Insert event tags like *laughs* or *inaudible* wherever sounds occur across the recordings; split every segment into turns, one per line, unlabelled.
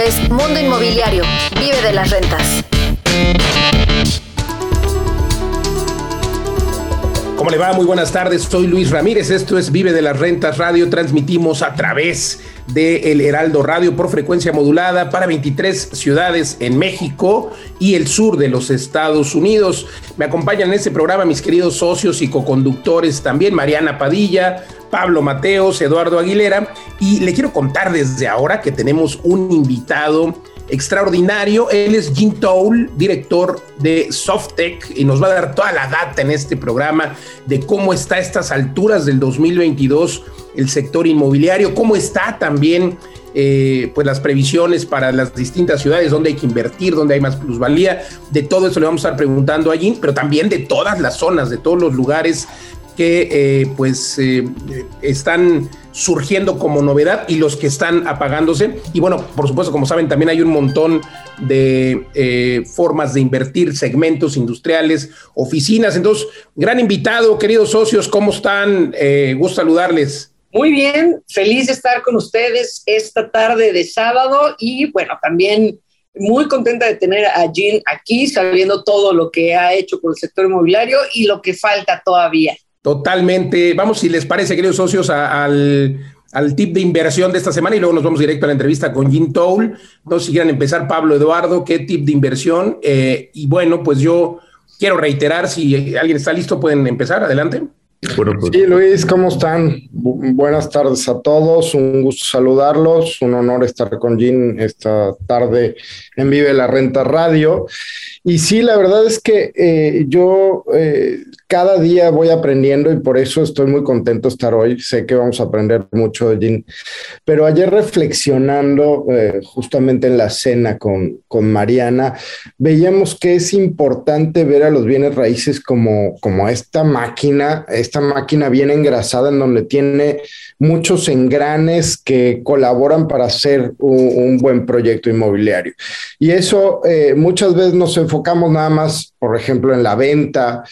es Mundo Inmobiliario. Vive de las rentas.
¿Cómo le va? Muy buenas tardes. Soy Luis Ramírez. Esto es Vive de las Rentas Radio. Transmitimos a través de El Heraldo Radio por frecuencia modulada para 23 ciudades en México y el sur de los Estados Unidos. Me acompañan en este programa mis queridos socios y coconductores también, Mariana Padilla, Pablo Mateos, Eduardo Aguilera. Y le quiero contar desde ahora que tenemos un invitado extraordinario. Él es Jim Towl, director de Softec, y nos va a dar toda la data en este programa de cómo está a estas alturas del 2022 el sector inmobiliario, cómo está también eh, pues las previsiones para las distintas ciudades, dónde hay que invertir, dónde hay más plusvalía. De todo eso le vamos a estar preguntando a Jim, pero también de todas las zonas, de todos los lugares que eh, pues eh, están surgiendo como novedad y los que están apagándose. Y bueno, por supuesto, como saben, también hay un montón de eh, formas de invertir, segmentos industriales, oficinas. Entonces, gran invitado, queridos socios, ¿cómo están? gusto saludarles.
Muy bien, feliz de estar con ustedes esta tarde de sábado y bueno, también muy contenta de tener a Jean aquí, sabiendo todo lo que ha hecho por el sector inmobiliario y lo que falta todavía.
Totalmente. Vamos, si les parece, queridos socios, al, tip de inversión de esta semana y luego nos vamos directo a la entrevista con Jim Toll. No si quieran empezar, Pablo Eduardo, ¿qué tip de inversión? Eh, y bueno, pues yo quiero reiterar, si alguien está listo, pueden empezar. Adelante.
Pues sí, Luis, ¿cómo están? buenas tardes a todos, un gusto saludarlos, un honor estar con Jim esta tarde en Vive la Renta Radio. Y sí, la verdad es que eh, yo eh, cada día voy aprendiendo y por eso estoy muy contento de estar hoy. Sé que vamos a aprender mucho de. Pero ayer reflexionando eh, justamente en la cena con, con Mariana, veíamos que es importante ver a los bienes raíces como, como esta máquina, esta máquina bien engrasada en donde tiene muchos engranes que colaboran para hacer un, buen proyecto inmobiliario. Y eso muchas veces nos enfocamos nada más, por ejemplo, en la venta,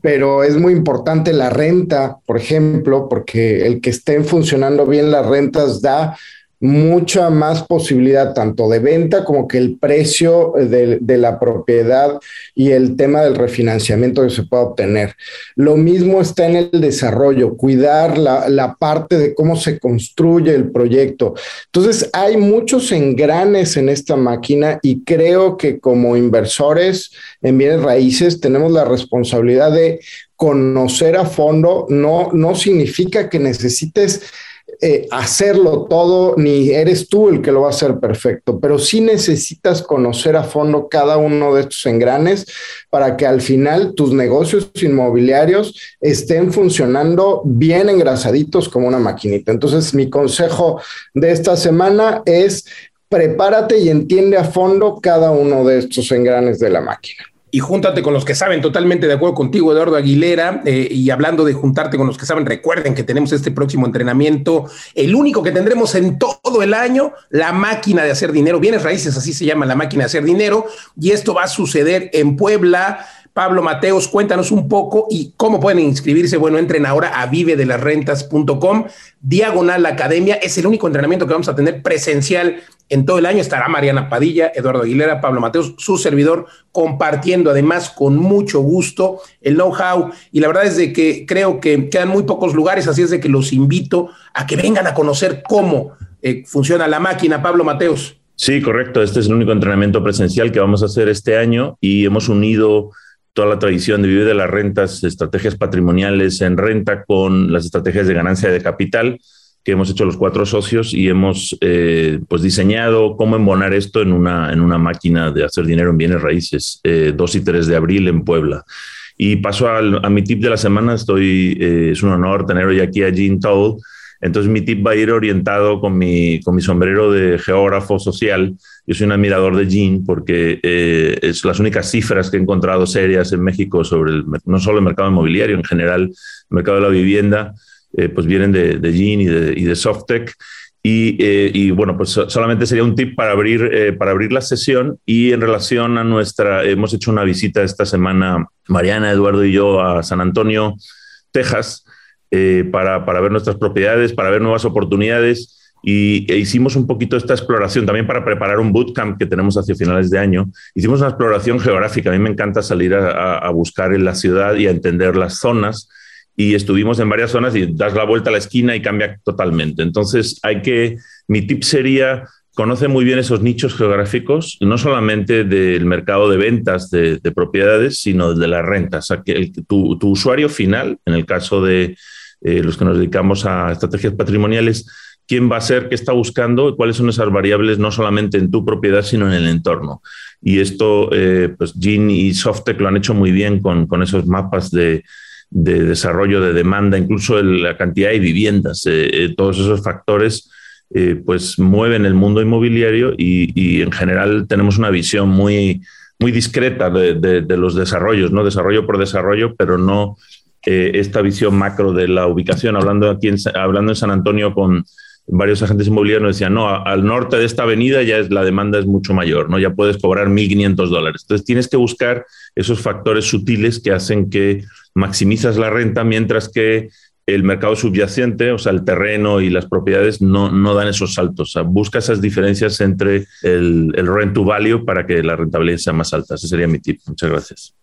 pero es muy importante la renta, por ejemplo, porque el que estén funcionando bien las rentas da mucha más posibilidad tanto de venta como que el precio de, la propiedad y el tema del refinanciamiento que se pueda obtener. Lo mismo está en el desarrollo, cuidar la, la parte de cómo se construye el proyecto. Entonces, hay muchos engranes en esta máquina y creo que como inversores en bienes raíces tenemos la responsabilidad de conocer a fondo. No, no significa que necesites eh, hacerlo todo, ni eres tú el que lo va a hacer perfecto, pero sí necesitas conocer a fondo cada uno de estos engranes para que al final tus negocios inmobiliarios estén funcionando bien engrasaditos como una maquinita. Entonces, mi consejo de esta semana es prepárate y entiende a fondo cada uno de estos engranes de la máquina
y júntate con los que saben, totalmente de acuerdo contigo, Eduardo Aguilera, eh, y hablando de juntarte con los que saben, recuerden que tenemos este próximo entrenamiento, el único que tendremos en todo el año, la máquina de hacer dinero, bienes raíces, así se llama la máquina de hacer dinero, y esto va a suceder en Puebla. Pablo Mateos, cuéntanos un poco y cómo pueden inscribirse. Bueno, entren ahora a vivedelasrentas.com, diagonal academia. Es el único entrenamiento que vamos a tener presencial en todo el año estará Mariana Padilla, Eduardo Aguilera, Pablo Mateos, su servidor, compartiendo además con mucho gusto el know-how. Y la verdad es de que creo que quedan muy pocos lugares, así es de que los invito a que vengan a conocer cómo eh, funciona la máquina. Pablo Mateos.
Sí, correcto. Este es el único entrenamiento presencial que vamos a hacer este año y hemos unido toda la tradición de vivir de las rentas, estrategias patrimoniales en renta con las estrategias de ganancia de capital que hemos hecho los cuatro socios y hemos eh, pues diseñado cómo embonar esto en una, en una máquina de hacer dinero en bienes raíces, 2 eh, y 3 de abril en Puebla. Y paso a mi tip de la semana, estoy, eh, es un honor tener hoy aquí a Jean Toll. Entonces mi tip va a ir orientado con mi, con mi sombrero de geógrafo social. Yo soy un admirador de Jean porque es las únicas cifras que he encontrado serias en México sobre el, no solo el mercado inmobiliario, en general el mercado de la vivienda, eh, pues vienen de, de y de, y. Y, eh, y, bueno, pues solamente sería un tip para abrir, eh, para abrir la sesión y en relación a nuestra, hemos hecho una visita esta semana, Mariana, Eduardo y yo, a San Antonio, Texas, para, para ver nuestras propiedades, para ver nuevas oportunidades y e hicimos un poquito esta exploración también para preparar un bootcamp que tenemos hacia finales de año. Hicimos una exploración geográfica. A mí me encanta salir a buscar en la ciudad y a entender las zonas. Y estuvimos en varias zonas y das la vuelta a la esquina y cambia totalmente. Entonces, hay que, mi tip sería conoce muy bien esos nichos geográficos, no solamente del mercado de ventas de, propiedades, sino de las rentas. O sea, que tu, usuario final, en el caso de eh, los que nos dedicamos a estrategias patrimoniales, quién va a ser, qué está buscando cuáles son esas variables, no solamente en tu propiedad, sino en el entorno. Y esto, eh, pues Gin y Softec lo han hecho muy bien con, esos mapas de, desarrollo de demanda, incluso la cantidad de viviendas, eh, todos esos factores eh, pues mueven el mundo inmobiliario y, en general tenemos una visión muy, muy discreta de, los desarrollos, ¿no? Desarrollo por desarrollo, pero no eh, esta visión macro de la ubicación. Hablando aquí hablando en San Antonio con varios agentes inmobiliarios nos decían, no, al norte de esta avenida ya es, la demanda es mucho mayor, ¿no? Ya puedes cobrar 1.500 dólares. Entonces tienes que buscar esos factores sutiles que hacen que maximizas la renta mientras que el mercado subyacente, o sea, el terreno y las propiedades no, no dan esos saltos. Busca esas diferencias entre el, el rent to value para que la rentabilidad sea más alta. Ese sería mi tip. Muchas gracias.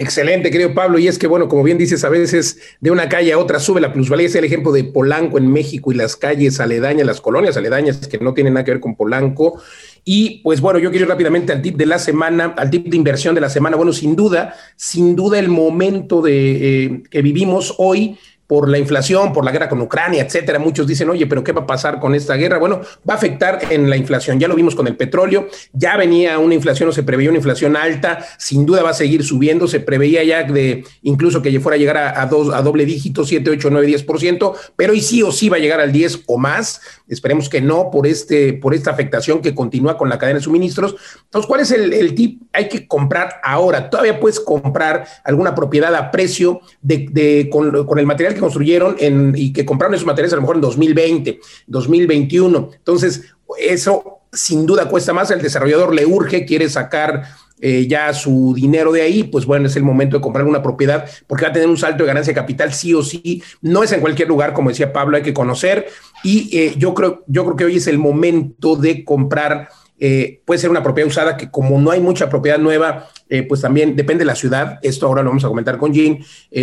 Excelente, querido Pablo. Y es que, bueno, como bien dices, a veces de una calle a otra sube la plusvalía. Es el ejemplo de Polanco en México y las calles aledañas, las colonias aledañas que no tienen nada que ver con Polanco. Y pues bueno, yo quiero ir rápidamente al tip de la semana, al tip de inversión de la semana. Bueno, sin duda, sin duda el momento de, eh, que vivimos hoy por la inflación, por la guerra con Ucrania, etcétera. Muchos dicen, oye, pero ¿qué va a pasar con esta guerra? Bueno, va a afectar en la inflación. Ya lo vimos con el petróleo, ya venía una inflación o se preveía una inflación alta, sin duda va a seguir subiendo. Se preveía ya de incluso que fuera a llegar a, dos, a doble dígito, 7, 8, 9, 10%, pero sí o sí va a llegar al 10 o más. Esperemos que no por, este, por esta afectación que continúa con la cadena de suministros. Entonces, ¿cuál es el, tip? Hay que comprar ahora. Todavía puedes comprar alguna propiedad a precio de, con, con el material que construyeron en, y que compraron esos materiales a lo mejor en 2020, 2021. Entonces, eso sin duda cuesta más. El desarrollador le urge, quiere sacar eh, ya su dinero de ahí, pues bueno, es el momento de comprar una propiedad porque va a tener un salto de ganancia de capital sí o sí. No es en cualquier lugar, como decía Pablo, hay que conocer. Y eh, yo, creo, yo creo que hoy es el momento de comprar. Eh, puede ser una propiedad usada que como no hay mucha propiedad nueva, pues también depende de la ciudad. Esto ahora lo vamos a comentar con Jean.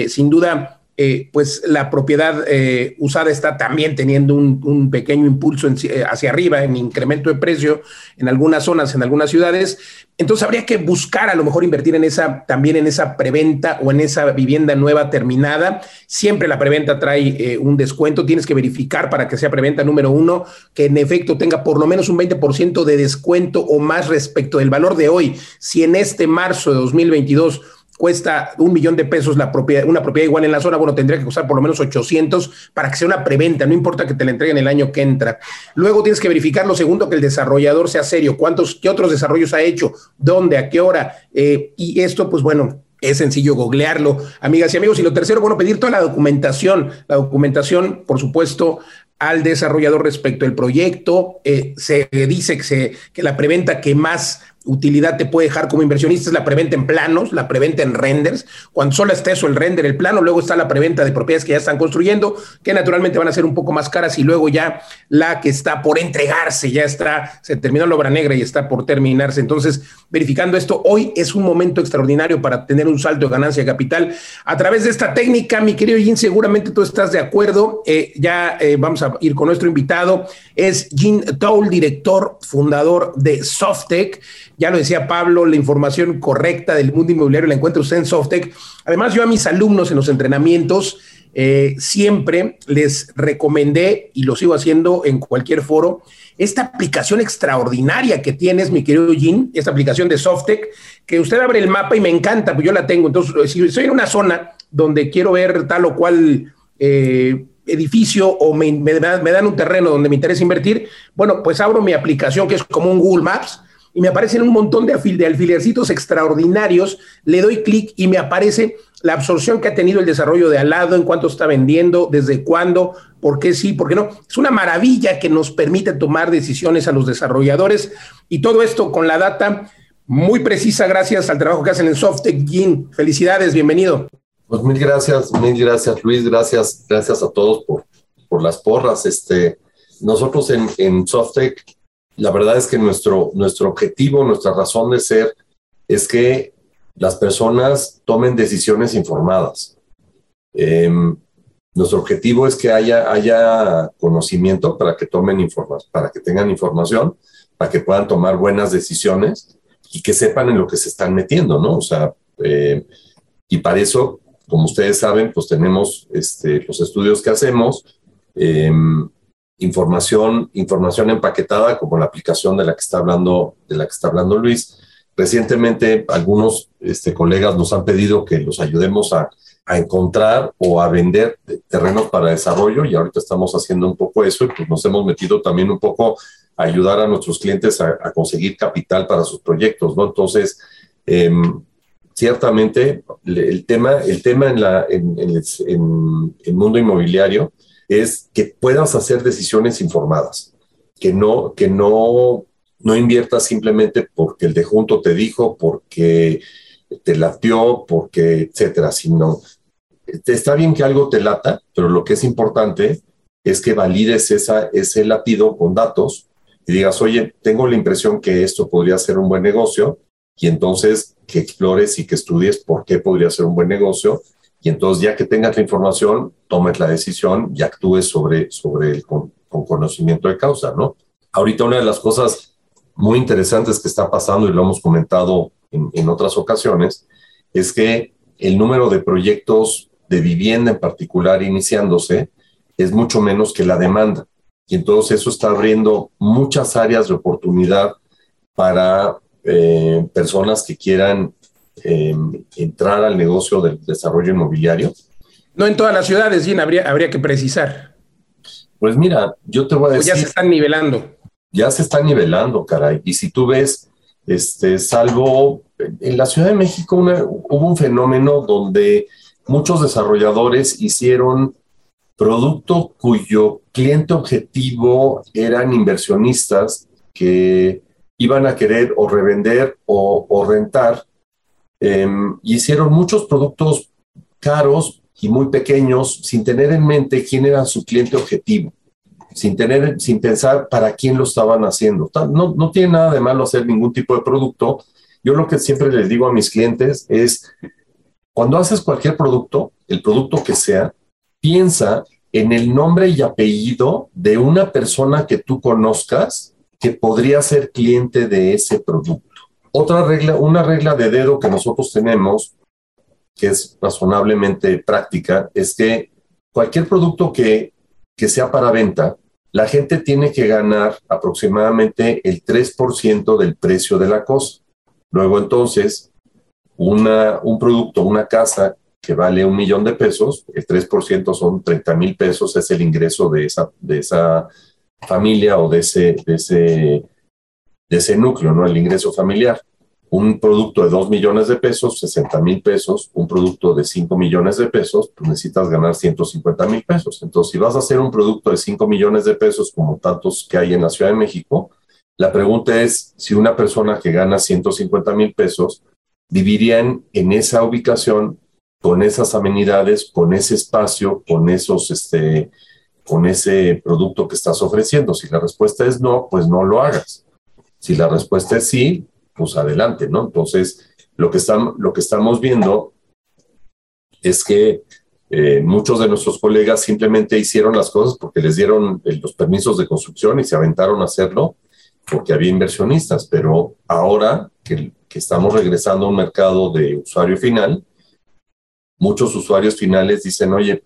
sin duda, eh, pues la propiedad eh, usada está también teniendo un, pequeño impulso eh, hacia arriba en incremento de precio en algunas zonas, en algunas ciudades. Entonces habría que buscar a lo mejor invertir en esa, también en esa preventa o en esa vivienda nueva terminada. Siempre la preventa trae un descuento. Tienes que verificar para que sea preventa número uno, que en efecto tenga por lo menos un 20% de descuento o más respecto del valor de hoy. Si en este marzo de 2022 cuesta un millón de pesos la propiedad, una propiedad igual en la zona, bueno, tendría que costar por lo menos 800 para que sea una preventa, no importa que te la entreguen el año que entra. Luego tienes que verificar lo segundo, que el desarrollador sea serio, cuántos, qué otros desarrollos ha hecho, dónde, a qué hora, eh, y esto, pues bueno, es sencillo googlearlo, amigas y amigos. Y lo tercero, bueno, pedir toda la documentación. La documentación, por supuesto, al desarrollador respecto al proyecto. Eh, se dice que, se, que la preventa que más utilidad te puede dejar como inversionista es la preventa en planos, la preventa en renders. Cuando solo está eso, el render, el plano, luego está la preventa de propiedades que ya están construyendo, que naturalmente van a ser un poco más caras, y luego ya la que está por entregarse, ya está, se terminó la obra negra y está por terminarse. Entonces, verificando esto, hoy es un momento extraordinario para tener un salto de ganancia capital. A través de esta técnica, mi querido Jin, seguramente tú estás de acuerdo. Eh, ya eh, vamos a ir con nuestro invitado. Es Jin Toll, director, fundador de Softec. Ya lo decía Pablo, la información correcta del mundo inmobiliario la encuentra usted en Softec. Además, yo a mis alumnos en los entrenamientos eh, siempre les recomendé, y lo sigo haciendo en cualquier foro, esta aplicación extraordinaria que tienes, mi querido Jim, esta aplicación de Softec, que usted abre el mapa y me encanta, pues yo la tengo. Entonces, si estoy en una zona donde quiero ver tal o cual eh, edificio o me, dan un terreno donde me interesa invertir, bueno, pues abro mi aplicación que es como un Google Maps y me aparecen un montón de, de alfilercitos extraordinarios, le doy clic y me aparece la absorción que ha tenido el desarrollo de al lado, en cuánto está vendiendo, desde cuándo, por qué sí, por qué no. Es una maravilla que nos permite tomar decisiones a los desarrolladores y todo esto con la data muy precisa gracias al trabajo que hacen en Softec Gin. Felicidades, bienvenido.
Pues mil gracias, mil gracias Luis, gracias, gracias a todos por, por las porras. Este, nosotros en, en Softec, la verdad es que nuestro, nuestro objetivo, nuestra razón de ser es que las personas tomen decisiones informadas. Em, nuestro objetivo es que haya, haya conocimiento para que tomen información, para que tengan información, para que puedan tomar buenas decisiones y que sepan en lo que se están metiendo, ¿no? O sea, eh, y para eso, como ustedes saben, pues tenemos este, los estudios que hacemos, em, información, información empaquetada, como la aplicación de la que está hablando, de la que está hablando Luis. Recientemente, algunos este, colegas nos han pedido que los ayudemos a, a encontrar o a vender terrenos para desarrollo y ahorita estamos haciendo un poco eso y pues nos hemos metido también un poco a ayudar a nuestros clientes a, conseguir capital para sus proyectos, ¿no? Entonces, em, ciertamente el tema, el tema en, la, en, en, en, el mundo inmobiliario es que puedas hacer decisiones informadas, que no, que no, no inviertas simplemente porque el de junto te dijo, porque te latió, porque, etcétera, sino está bien que algo te lata, pero lo que es importante es que valides esa, ese latido con datos y digas, oye, tengo la impresión que esto podría ser un buen negocio y entonces que explores y que estudies por qué podría ser un buen negocio y entonces ya que tengas la información, tomes la decisión y actúes sobre, sobre el con, conocimiento de causa, ¿no? Ahorita una de las cosas muy interesantes que está pasando y lo hemos comentado en, en otras ocasiones es que el número de proyectos de vivienda en particular iniciándose es mucho menos que la demanda. Y entonces eso está abriendo muchas áreas de oportunidad para eh, personas que quieran em, entrar al negocio del desarrollo inmobiliario.
No en todas las ciudades, Gina, habría, habría que precisar.
Pues mira, yo te voy a decir.
ya se están nivelando.
Ya se están nivelando, caray. Y si tú ves, este, salvo en la Ciudad de México hubo un fenómeno donde muchos desarrolladores hicieron producto cuyo cliente objetivo eran inversionistas que iban a querer o revender o, rentar. Em, hicieron muchos productos caros y muy pequeños sin tener en mente quién era su cliente objetivo, sin, tener, sin pensar para quién lo estaban haciendo. No, no tiene nada de malo hacer ningún tipo de producto. Yo lo que siempre les digo a mis clientes es, cuando haces cualquier producto, el producto que sea, piensa en el nombre y apellido de una persona que tú conozcas que podría ser cliente de ese producto. Otra regla, una regla de dedo que nosotros tenemos, que es razonablemente práctica, es que cualquier producto que, que sea para venta, la gente tiene que ganar aproximadamente el 3% del precio de la cosa. Luego entonces, una, un producto, una casa que vale un millón de pesos, el 3% son 30 mil pesos, es el ingreso de esa, de esa familia o de ese, de ese, de ese núcleo, ¿no? El ingreso familiar. Un producto de 2 millones de pesos, 60 mil pesos, un producto de 5 millones de pesos, pues necesitas ganar 150 mil pesos. Entonces, si vas a hacer un producto de 5 millones de pesos, como tantos que hay en la Ciudad de México, la pregunta es si una persona que gana 150 mil pesos vivirían en esa ubicación con esas amenidades, con ese espacio, con esos, este, con ese producto que estás ofreciendo. Si la respuesta es no, pues no lo hagas. Si la respuesta es sí, pues adelante, ¿no? Entonces, lo que, están, lo que estamos viendo es que eh, muchos de nuestros colegas simplemente hicieron las cosas porque les dieron los permisos de construcción y se aventaron a hacerlo porque había inversionistas, pero ahora que, que estamos regresando a un mercado de usuario final, muchos usuarios finales dicen, oye,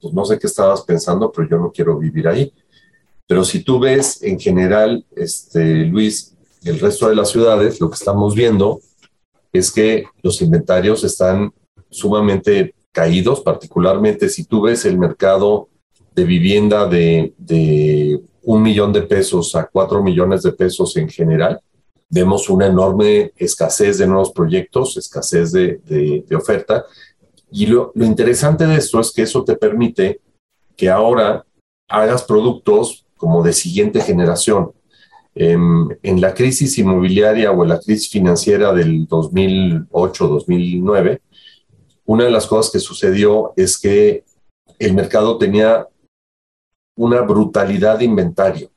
pues no sé qué estabas pensando, pero yo no quiero vivir ahí. Pero si tú ves en general, este, Luis, el resto de las ciudades, lo que estamos viendo es que los inventarios están sumamente caídos, particularmente si tú ves el mercado de vivienda de, un millón de pesos a cuatro millones de pesos en general, vemos una enorme escasez de nuevos proyectos, escasez de, oferta, y lo, interesante de esto es que eso te permite que ahora hagas productos como de siguiente generación. en la crisis inmobiliaria o en la crisis financiera del 2008-2009, una de las cosas que sucedió es que el mercado tenía una brutalidad de inventario.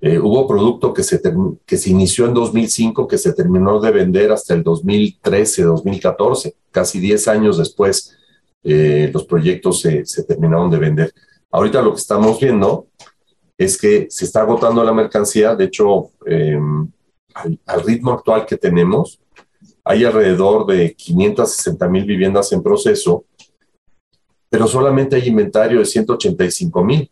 Eh, hubo producto que se, que se inició en 2005, que se terminó de vender hasta el 2013, 2014, casi 10 años después, eh, los proyectos se, se, terminaron de vender. Ahorita lo que estamos viendo es que se está agotando la mercancía, de hecho, em, al, al, ritmo actual que tenemos, hay alrededor de 560 mil viviendas en proceso, pero solamente hay inventario de 185 mil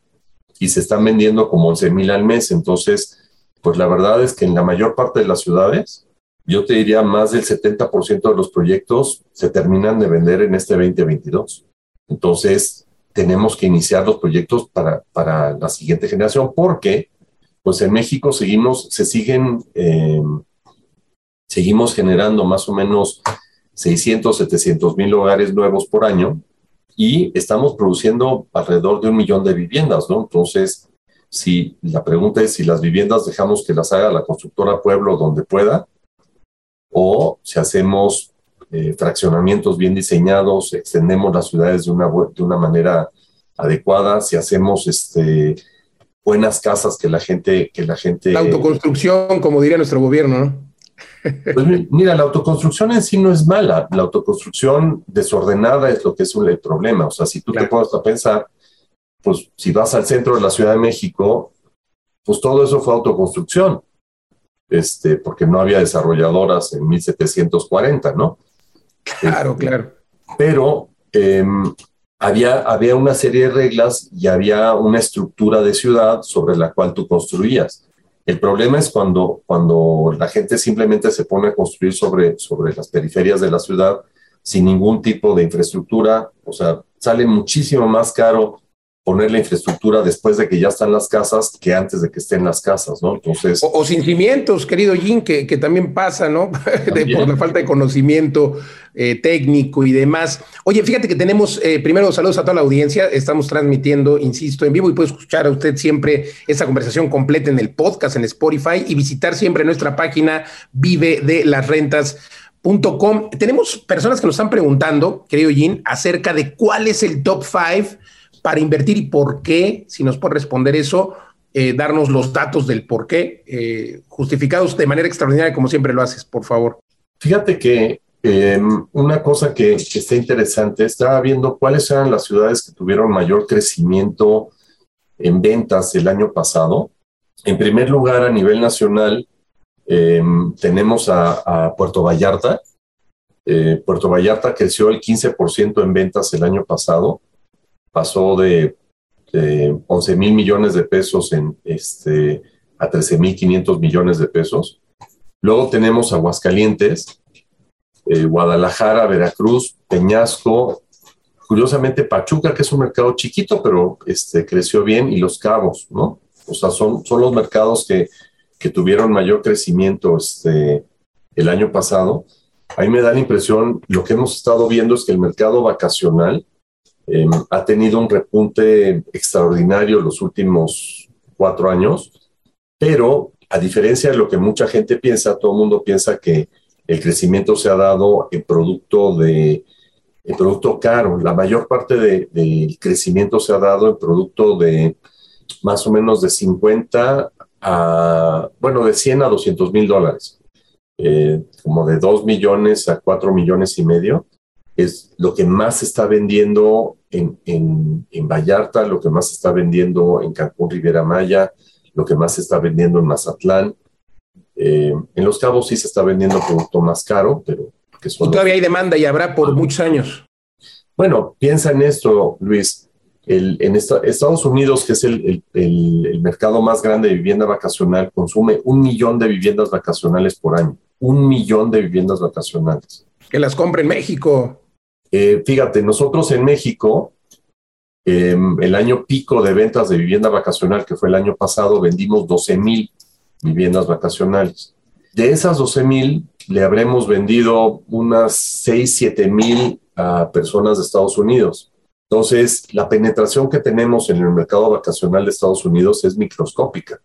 y se están vendiendo como 11 mil al mes. Entonces, pues la verdad es que en la mayor parte de las ciudades, yo te diría más del 70% de los proyectos se terminan de vender en este 2022. Entonces, tenemos que iniciar los proyectos para, para la siguiente generación porque, pues en México seguimos, se siguen, eh, seguimos generando más o menos 600, 700 mil hogares nuevos por año y estamos produciendo alrededor de un millón de viviendas, ¿no? Entonces, si la pregunta es si las viviendas dejamos que las haga la constructora Pueblo donde pueda, o si hacemos eh, fraccionamientos bien diseñados, extendemos las ciudades de una, de una manera adecuada, si hacemos este, buenas casas que la gente... Que la, gente
la autoconstrucción, como diría nuestro gobierno, ¿no?
Pues mira, la autoconstrucción en sí no es mala. La autoconstrucción desordenada es lo que es el problema. O sea, si tú te pones a pensar, pues si vas al centro de la Ciudad de México, pues todo eso fue autoconstrucción. Este, porque no había desarrolladoras en 1740, ¿no?
Claro, este, claro.
Pero eh, había, había una serie de reglas y había una estructura de ciudad sobre la cual tú construías. El problema es cuando, cuando la gente simplemente se pone a construir sobre, sobre las periferias de la ciudad sin ningún tipo de infraestructura. O sea, sale muchísimo más caro poner la infraestructura después de que ya están las casas que antes de que estén las casas, ¿no? Entonces...
O, sin cimientos, querido Jim, que, que también pasa, ¿no? *laughs* por la falta de conocimiento eh, técnico y demás. Oye, fíjate que tenemos, eh, primero saludos a toda la audiencia, estamos transmitiendo, insisto, en vivo y puede escuchar a usted siempre esa conversación completa en el podcast, en Spotify y visitar siempre nuestra página vive de las rentas. Tenemos personas que nos están preguntando, querido Jim, acerca de cuál es el top five para invertir y por qué, si nos puede responder eso, eh, darnos los datos del por qué, eh, justificados de manera extraordinaria, como siempre lo haces, por favor.
Fíjate que em, una cosa que, está interesante, estaba viendo cuáles eran las ciudades que tuvieron mayor crecimiento en ventas el año pasado. En primer lugar, a nivel nacional, em, tenemos a, a, Puerto Vallarta. Eh, Puerto Vallarta creció el 15% en ventas el año pasado pasó de, 11 mil millones de pesos este, a 13 mil 500 millones de pesos. Luego tenemos Aguascalientes, eh, Guadalajara, Veracruz, Peñasco, curiosamente Pachuca, que es un mercado chiquito, pero este, creció bien, y Los Cabos, ¿no? O sea, son, los mercados que, que tuvieron mayor crecimiento este, el año pasado. A mí me da la impresión, lo que hemos estado viendo es que el mercado vacacional eh, ha tenido un repunte extraordinario los últimos cuatro años, pero a diferencia de lo que mucha gente piensa, todo el mundo piensa que el crecimiento se ha dado en producto de en producto caro. La mayor parte del de, crecimiento se ha dado en producto de más o menos de 50 a, bueno, de 100 a 200 mil dólares, eh, como de 2 millones a 4 millones y medio es lo que más se está vendiendo en, en, en, Vallarta, lo que más se está vendiendo en Cancún, Riviera Maya, lo que más se está vendiendo en Mazatlán. Eh, en Los Cabos sí se está vendiendo producto más caro, pero...
Que son y todavía hay demanda y habrá por muchos años.
Bueno, piensa en esto, Luis. El, en esta, Estados Unidos, que es el, el, el mercado más grande de vivienda vacacional, consume un millón de viviendas vacacionales por año. Un millón de viviendas vacacionales.
Que las compre en México.
Eh, fíjate, nosotros en México, eh, el año pico de ventas de vivienda vacacional, que fue el año pasado, vendimos 12 mil viviendas vacacionales. De esas 12 mil, le habremos vendido unas 6, 7 mil a personas de Estados Unidos. Entonces, la penetración que tenemos en el mercado vacacional de Estados Unidos es microscópica.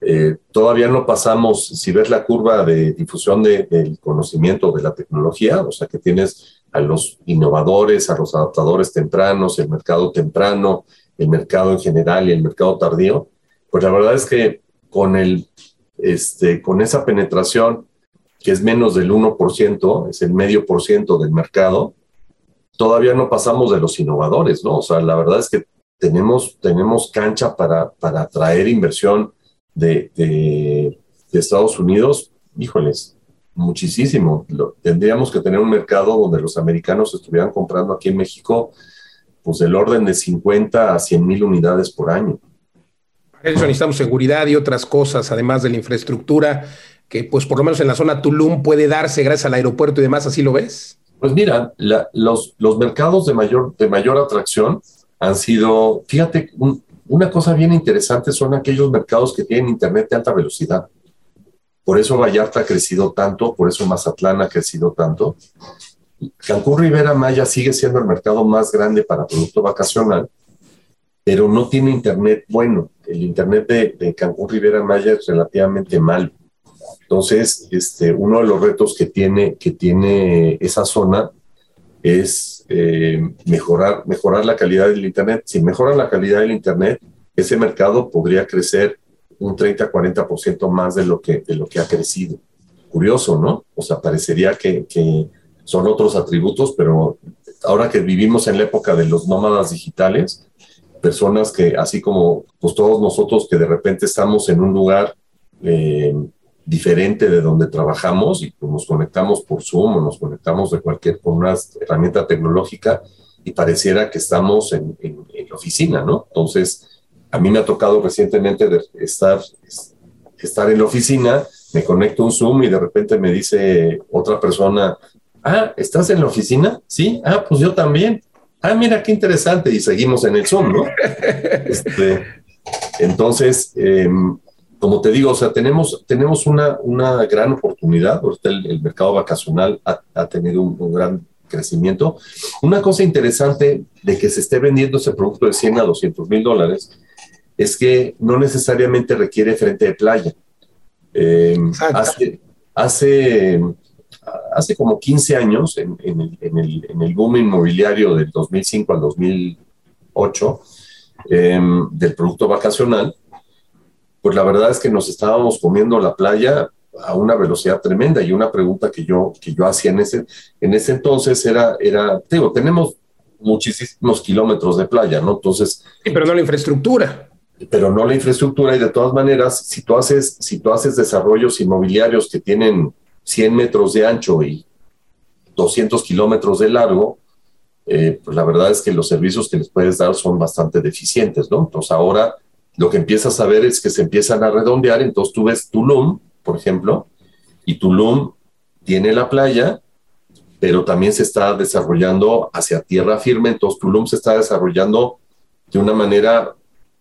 Eh, todavía no pasamos, si ves la curva de difusión de, del conocimiento de la tecnología, o sea que tienes a los innovadores, a los adaptadores tempranos, el mercado temprano, el mercado en general y el mercado tardío, pues la verdad es que con, el, este, con esa penetración, que es menos del 1%, es el medio por ciento del mercado, todavía no pasamos de los innovadores, ¿no? O sea, la verdad es que tenemos, tenemos cancha para, para atraer inversión de, de, de Estados Unidos, híjoles, muchísimo. tendríamos que tener un mercado donde los americanos estuvieran comprando aquí en México, pues del orden de 50 a 100 mil unidades por año.
Para eso necesitamos seguridad y otras cosas, además de la infraestructura, que pues por lo menos en la zona Tulum puede darse gracias al aeropuerto y demás, ¿así lo ves?
Pues mira, los, los mercados de mayor, de mayor atracción han sido, fíjate, una cosa bien interesante son aquellos mercados que tienen internet de alta velocidad. Por eso Vallarta ha crecido tanto, por eso Mazatlán ha crecido tanto. Cancún Rivera Maya sigue siendo el mercado más grande para producto vacacional, pero no tiene internet bueno. El internet de, Cancún Rivera Maya es relativamente mal. Entonces, este, uno de los retos que tiene, que tiene esa zona es eh, mejorar, mejorar la calidad del Internet. Si mejora la calidad del Internet, ese mercado podría crecer un 30-40% más de lo, que, de lo que ha crecido. Curioso, ¿no? O sea, parecería que, son otros atributos, pero ahora que vivimos en la época de los nómadas digitales, personas que, así como pues todos nosotros que de repente estamos en un lugar eh, diferente de donde trabajamos y pues, nos conectamos por Zoom o nos conectamos de cualquier, con una herramienta tecnológica y pareciera que estamos en, en la oficina, ¿no? Entonces, a mí me ha tocado recientemente de estar, estar en la oficina, me conecto un Zoom y de repente me dice otra persona, ah, ¿estás en la oficina? Sí, ah, pues yo también. Ah, mira qué interesante. Y seguimos en el Zoom, ¿no? *laughs* Este, entonces, em, como te digo, o sea, tenemos, tenemos una, una gran oportunidad. Ahorita el, mercado vacacional ha, tenido un, un, gran crecimiento. Una cosa interesante de que se esté vendiendo ese producto de 100 a 200 mil dólares es que no necesariamente requiere frente de playa. Eh, hace, hace, hace, como 15 años, en, el, en, el, en, el, boom inmobiliario del 2005 al 2008, em, del producto vacacional, pues la verdad es que nos estábamos comiendo la playa a una velocidad tremenda y una pregunta que yo, que yo hacía en ese, en ese entonces era, era, digo, tenemos muchísimos kilómetros de playa, ¿no? Entonces...
Sí, pero no la infraestructura
pero no la infraestructura y de todas maneras, si tú haces, si tú haces desarrollos inmobiliarios que tienen 100 metros de ancho y 200 kilómetros de largo, eh, pues la verdad es que los servicios que les puedes dar son bastante deficientes, ¿no? Entonces ahora lo que empiezas a ver es que se empiezan a redondear, entonces tú ves Tulum, por ejemplo, y Tulum tiene la playa, pero también se está desarrollando hacia tierra firme, entonces Tulum se está desarrollando de una manera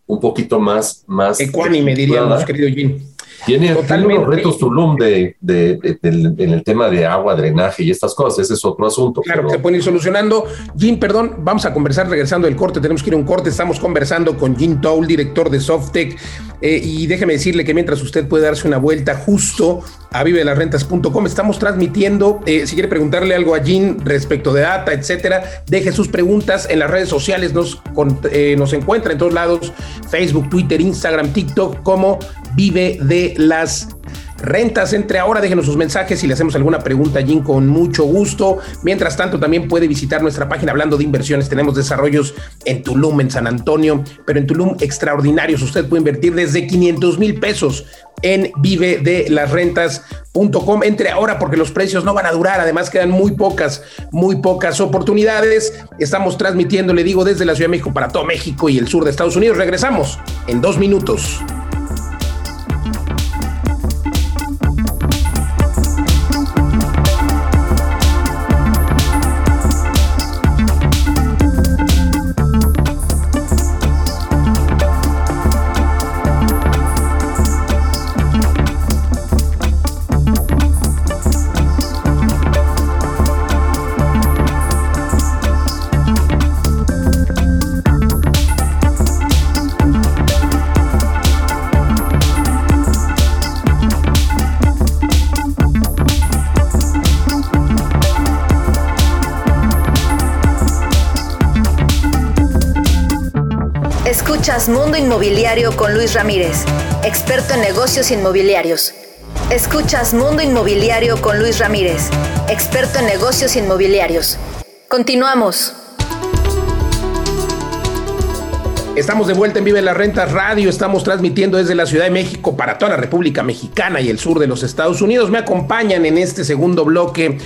un poquito más... más
Ecuánime, diríamos, querido Jim.
Tiene, Totalmente. unos retos Tulum de, de, en el tema de agua, drenaje y estas cosas. Ese es otro asunto.
Claro, se pueden ir solucionando. Jim, perdón, vamos a conversar regresando del corte. Tenemos que ir a un corte. Estamos conversando con Jim Toll, director de Softec. Eh, y déjeme decirle que mientras usted puede darse una vuelta justo a vivelasrentas.com, estamos transmitiendo. Eh, si quiere preguntarle algo a Jim respecto de data, etcétera, deje sus preguntas en las redes sociales. Nos, eh, nos encuentra en todos lados: Facebook, Twitter, Instagram, TikTok, como Vive de las rentas. Entre ahora, déjenos sus mensajes y le hacemos alguna pregunta a Jim con mucho gusto. Mientras tanto, también puede visitar nuestra página hablando de inversiones. Tenemos desarrollos en Tulum, en San Antonio, pero en Tulum extraordinarios. Usted puede invertir desde 500 mil pesos en vive de las rentas.com. Entre ahora porque los precios no van a durar. Además, quedan muy pocas, muy pocas oportunidades. Estamos transmitiendo, le digo, desde la Ciudad de México para todo México y el sur de Estados Unidos. Regresamos en dos minutos.
Mundo Inmobiliario con Luis Ramírez, experto en negocios inmobiliarios. Escuchas Mundo Inmobiliario con Luis Ramírez, experto en negocios inmobiliarios. Continuamos.
Estamos de vuelta en Vive las Rentas Radio. Estamos transmitiendo desde la Ciudad de México para toda la República Mexicana y el sur de los Estados Unidos. Me acompañan en este segundo bloque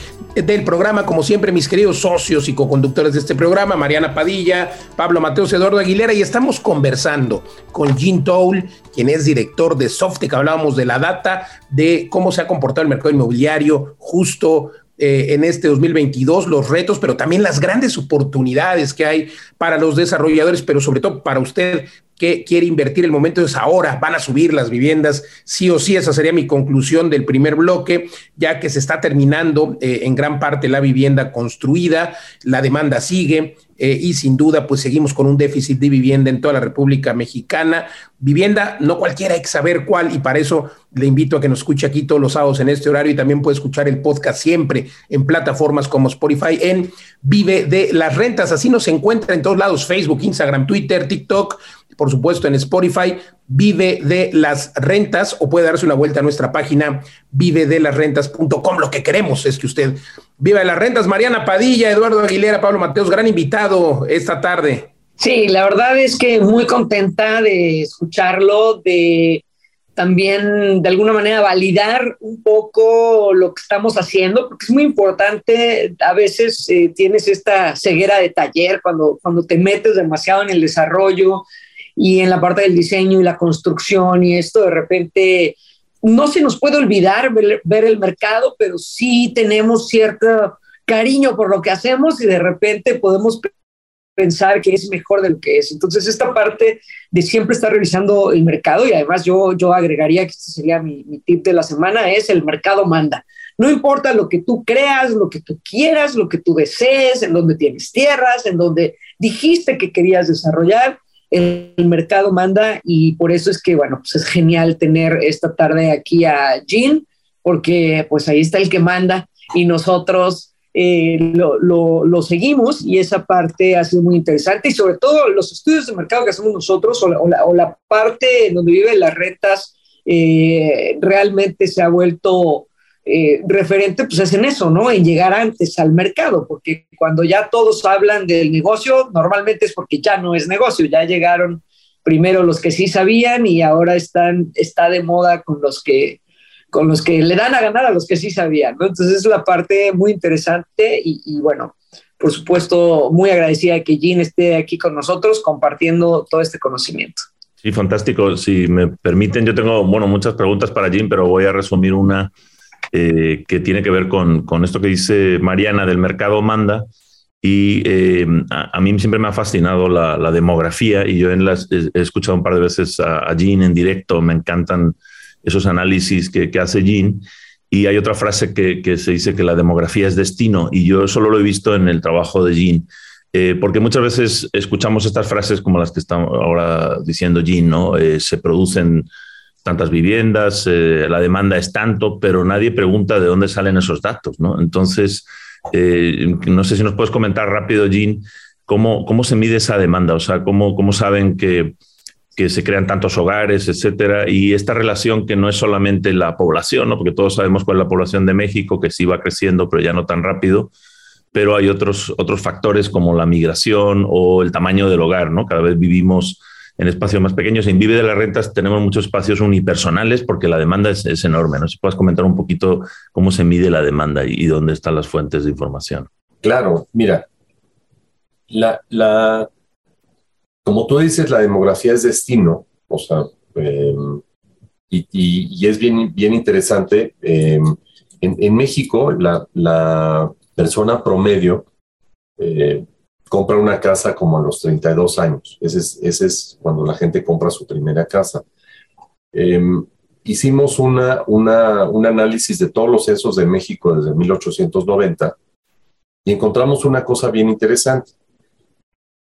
del programa, como siempre, mis queridos socios y co-conductores de este programa, Mariana Padilla, Pablo Mateos, Eduardo Aguilera, y estamos conversando con Jean Toul, quien es director de Softec. Hablábamos de la data, de cómo se ha comportado el mercado inmobiliario justo eh, en este 2022, los retos, pero también las grandes oportunidades que hay para los desarrolladores, pero sobre todo para usted que quiere invertir. El momento es ahora, van a subir las viviendas, sí o sí, esa sería mi conclusión del primer bloque, ya que se está terminando eh, en gran parte la vivienda construida, la demanda sigue, eh, y sin duda pues seguimos con un déficit de vivienda en toda la República Mexicana. Vivienda, no cualquiera hay que saber cuál y para eso le invito a que nos escuche aquí todos los sábados en este horario y también puede escuchar el podcast siempre en plataformas como Spotify en Vive de las Rentas. Así nos encuentra en todos lados, Facebook, Instagram, Twitter, TikTok, por supuesto en Spotify, Vive de las Rentas o puede darse una vuelta a nuestra página vivedelasrentas.com. Lo que queremos es que usted viva de las rentas. Mariana Padilla, Eduardo Aguilera, Pablo Mateos, gran invitado esta tarde.
Sí, la verdad es que muy contenta de escucharlo, de también de alguna manera validar un poco lo que estamos haciendo, porque es muy importante, a veces eh, tienes esta ceguera de taller cuando, cuando te metes demasiado en el desarrollo y en la parte del diseño y la construcción y esto de repente no se nos puede olvidar ver, el mercado, pero sí tenemos cierto cariño por lo que hacemos y de repente podemos pensar que es mejor de lo que es. Entonces, esta parte de siempre estar revisando el mercado, y además yo, yo agregaría que este sería mi, mi, tip de la semana, es el mercado manda. No importa lo que tú creas, lo que tú quieras, lo que tú desees, en donde tienes tierras, en donde dijiste que querías desarrollar, el mercado manda y por eso es que, bueno, pues es genial tener esta tarde aquí a Jean, porque pues ahí está el que manda y nosotros eh, lo, lo, seguimos y esa parte ha sido muy interesante y sobre todo los estudios de mercado que hacemos nosotros o la, o la, parte donde viven las rentas eh, realmente se ha vuelto eh, referente, pues es en eso, ¿no? En llegar antes al mercado, porque cuando ya todos hablan del negocio, normalmente es porque ya no es negocio, ya llegaron primero los que sí sabían y ahora están, está de moda con los que con los que le dan a ganar a los que sí sabían, ¿no? Entonces es la parte muy interesante y, y bueno, por supuesto, muy agradecida de que Jean esté aquí con nosotros compartiendo todo este conocimiento.
Sí, fantástico. Si me permiten, yo tengo, bueno, muchas preguntas para Jean, pero voy a resumir una eh, que tiene que ver con, con, esto que dice Mariana del mercado manda. Y eh, a, mí siempre me ha fascinado la, la demografía y yo en las, he, escuchado un par de veces a, a, Jean en directo, me encantan esos análisis que, que hace Jean. Y hay otra frase que, que, se dice que la demografía es destino y yo solo lo he visto en el trabajo de Jean. Eh, porque muchas veces escuchamos estas frases como las que está ahora diciendo Jean, ¿no? Eh, se producen tantas viviendas, eh, la demanda es tanto, pero nadie pregunta de dónde salen esos datos, ¿no? Entonces, eh, no sé si nos puedes comentar rápido, Jean, cómo, cómo se mide esa demanda, o sea, cómo, cómo saben que, que se crean tantos hogares, etcétera, y esta relación que no es solamente la población, ¿no? Porque todos sabemos cuál es la población de México, que sí va creciendo, pero ya no tan rápido, pero hay otros, otros factores como la migración o el tamaño del hogar, ¿no? Cada vez vivimos en espacios más pequeños. En Vive de las Rentas tenemos muchos espacios unipersonales porque la demanda es, enorme. ¿no? Si puedes comentar un poquito cómo se mide la demanda y, dónde están las fuentes de información.
Claro, mira, la, la, como tú dices, la demografía es destino, o sea, eh, y, y, es bien, bien interesante. Eh, en, en, México, la, la, persona promedio eh, compra una casa como a los 32 años. Ese es, ese es cuando la gente compra su primera casa. Eh, hicimos una, una, un análisis de todos los censos de México desde 1890 y encontramos una cosa bien interesante.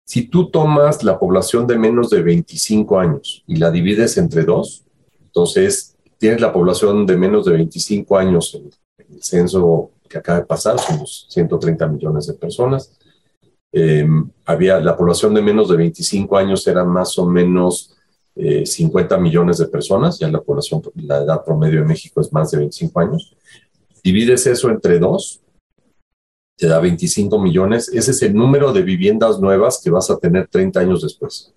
Si tú tomas la población de menos de 25 años y la divides entre dos, entonces tienes la población de menos de 25 años en el censo que acaba de pasar, somos 130 millones de personas, em, había la población de menos de 25 años era más o menos 50 eh, millones de personas, ya la población, la edad promedio de México es más de 25 años. Divides eso entre dos, te da 25 millones. Ese es el número de viviendas nuevas que vas a tener 30 años después.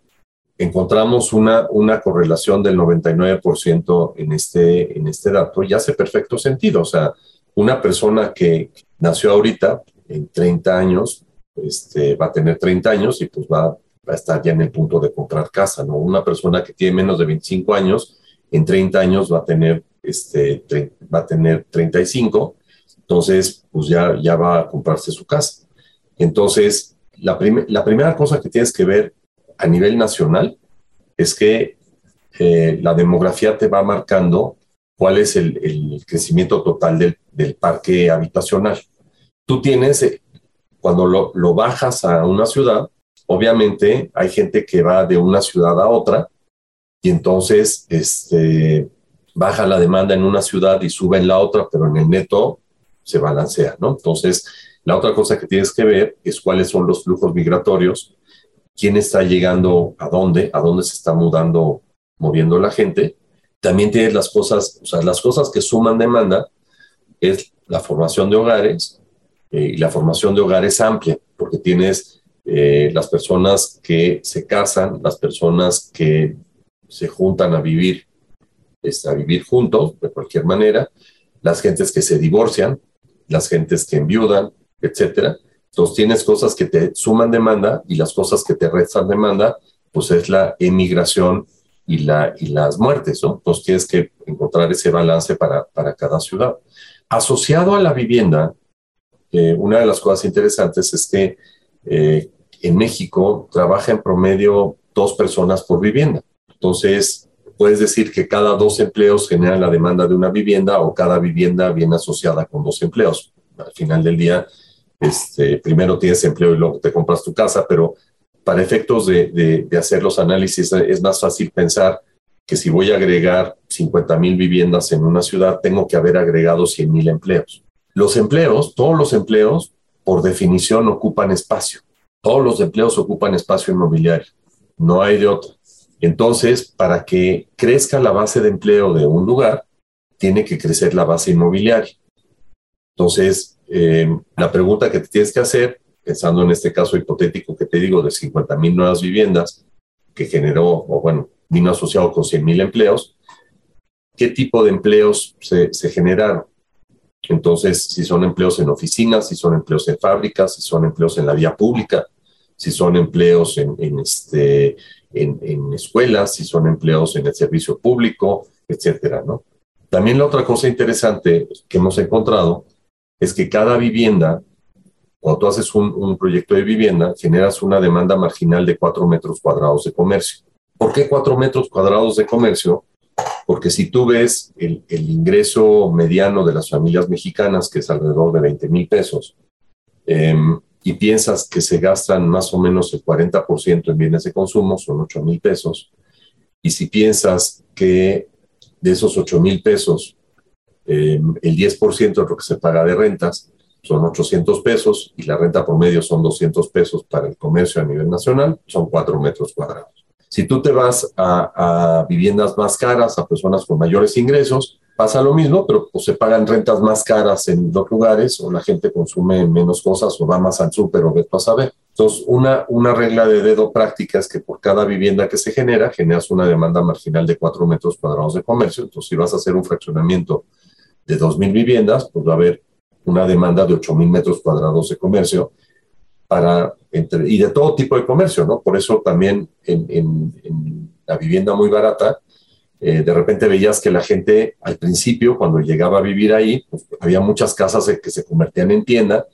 Encontramos una, una correlación del 99% en este, en este dato y hace perfecto sentido. O sea, una persona que nació ahorita, en 30 años, este, va a tener 30 años y pues va, a estar ya en el punto de comprar casa, ¿no? Una persona que tiene menos de 25 años, en 30 años va a tener, este, va a tener 35, entonces pues ya, ya va a comprarse su casa. Entonces, la, la primera cosa que tienes que ver a nivel nacional es que eh, la demografía te va marcando cuál es el, el crecimiento total del, del, parque habitacional. Tú tienes, eh, cuando lo, lo, bajas a una ciudad, obviamente hay gente que va de una ciudad a otra y entonces este, baja la demanda en una ciudad y sube en la otra, pero en el neto se balancea, ¿no? Entonces, la otra cosa que tienes que ver es cuáles son los flujos migratorios, quién está llegando a dónde, a dónde se está mudando, moviendo la gente también tienes las cosas, o sea, las cosas que suman demanda es la formación de hogares eh, y la formación de hogares amplia, porque tienes eh, las personas que se casan, las personas que se juntan a vivir, este, a vivir juntos de cualquier manera, las gentes que se divorcian, las gentes que enviudan, etcétera. Entonces tienes cosas que te suman demanda y las cosas que te restan demanda, pues es la emigración y, la, y las muertes, ¿no? Entonces tienes que encontrar ese balance para, para cada ciudad. Asociado a la vivienda, eh, una de las cosas interesantes es que eh, en México trabaja en promedio dos personas por vivienda. Entonces, puedes decir que cada dos empleos generan la demanda de una vivienda o cada vivienda viene asociada con dos empleos. Al final del día, este, primero tienes empleo y luego te compras tu casa, pero para efectos de, hacer los análisis es más fácil pensar que si voy a agregar 50 mil viviendas en una ciudad, tengo que haber agregado 100 mil empleos. Los empleos, todos los empleos, por definición, ocupan espacio. Todos los empleos ocupan espacio inmobiliario. No hay de otro. Entonces, para que crezca la base de empleo de un lugar, tiene que crecer la base inmobiliaria. Entonces, eh, la pregunta que te tienes que hacer pensando en este caso hipotético que te digo de 50 mil nuevas viviendas que generó, o bueno, vino asociado con 100 mil empleos, ¿qué tipo de empleos se, generaron? Entonces, si son empleos en oficinas, si son empleos en fábricas, si son empleos en la vía pública, si son empleos en, este, en, escuelas, si son empleos en el servicio público, etcétera, ¿no? También la otra cosa interesante que hemos encontrado es que cada vivienda cuando tú haces un, proyecto de vivienda, generas una demanda marginal de cuatro metros cuadrados de comercio. ¿Por qué cuatro metros cuadrados de comercio? Porque si tú ves el, ingreso mediano de las familias mexicanas, que es alrededor de 20 mil pesos, em, y piensas que se gastan más o menos el 40% en bienes de consumo, son 8 mil pesos, y si piensas que de esos 8 mil pesos, em, el 10% es lo que se paga de rentas, son 800 pesos y la renta promedio son 200 pesos para el comercio a nivel nacional, son 4 metros cuadrados. Si tú te vas a, viviendas más caras, a personas con mayores ingresos, pasa lo mismo, pero pues se pagan rentas más caras en dos lugares o la gente consume menos cosas o va más al súper o ve a saber. Entonces, una, una regla de dedo práctica es que por cada vivienda que se genera, generas una demanda marginal de 4 metros cuadrados de comercio. Entonces, si vas a hacer un fraccionamiento de 2.000 viviendas, pues va a haber una demanda de 8 mil metros cuadrados de comercio para entre, y de todo tipo de comercio, ¿no? Por eso también en, la vivienda muy barata, eh, de repente veías que la gente al principio, cuando llegaba a vivir ahí, pues, había muchas casas que se convertían en tienda,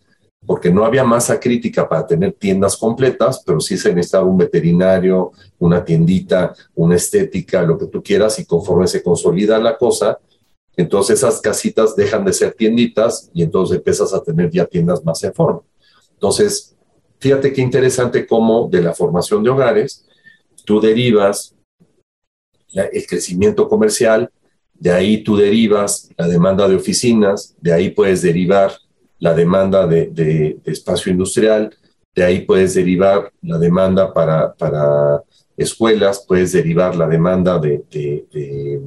porque no había masa crítica para tener tiendas completas, pero sí se necesitaba un veterinario, una tiendita, una estética, lo que tú quieras, y conforme se consolida la cosa, entonces esas casitas dejan de ser tienditas y entonces empiezas a tener ya tiendas más en forma. Entonces, fíjate qué interesante cómo de la formación de hogares tú derivas el crecimiento comercial, de ahí tú derivas la demanda de oficinas, de ahí puedes derivar la demanda de, espacio industrial, de ahí puedes derivar la demanda para, para escuelas, puedes derivar la demanda de, de,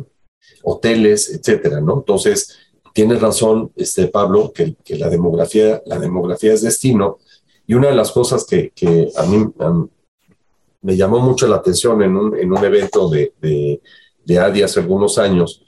hoteles, etcétera, ¿no? Entonces, tienes razón, este, Pablo, que, que, la, demografía, la demografía es destino. Y una de las cosas que, que a mí me llamó mucho la atención en un, en un evento de, de, ADI hace algunos años,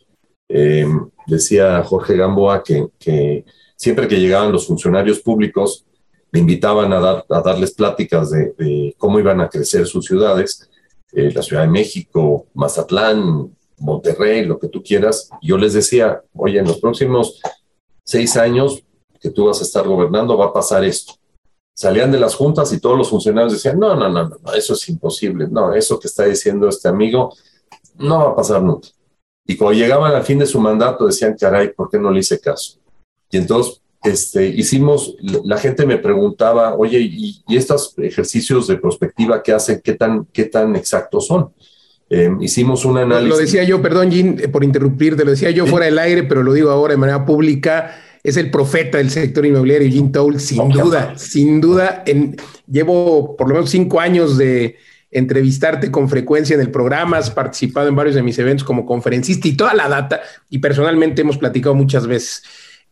eh, decía Jorge Gamboa que, que, siempre que llegaban los funcionarios públicos, me invitaban a, dar, a darles pláticas de, de cómo iban a crecer sus ciudades, eh, la Ciudad de México, Mazatlán, Monterrey, lo que tú quieras. Yo les decía, oye, en los próximos seis años que tú vas a estar gobernando va a pasar esto. Salían de las juntas y todos los funcionarios decían, no, no, no, no, eso es imposible. No, eso que está diciendo este amigo no va a pasar nunca. Y cuando llegaban al fin de su mandato decían, caray, ¿por qué no le hice caso? Y entonces este, hicimos, la gente me preguntaba, oye, ¿y, estos ejercicios de prospectiva que hacen, qué tan, qué tan exactos son? Em, hicimos un análisis.
Lo decía yo, perdón, Jim, eh, por interrumpirte, lo decía yo fuera del aire, pero lo digo ahora de manera pública. Es el profeta del sector inmobiliario, Jim Toll, sin duda, sin duda. En, llevo por lo menos cinco años de entrevistarte con frecuencia en el programa, has participado en varios de mis eventos como conferencista y toda la data, y personalmente hemos platicado muchas veces.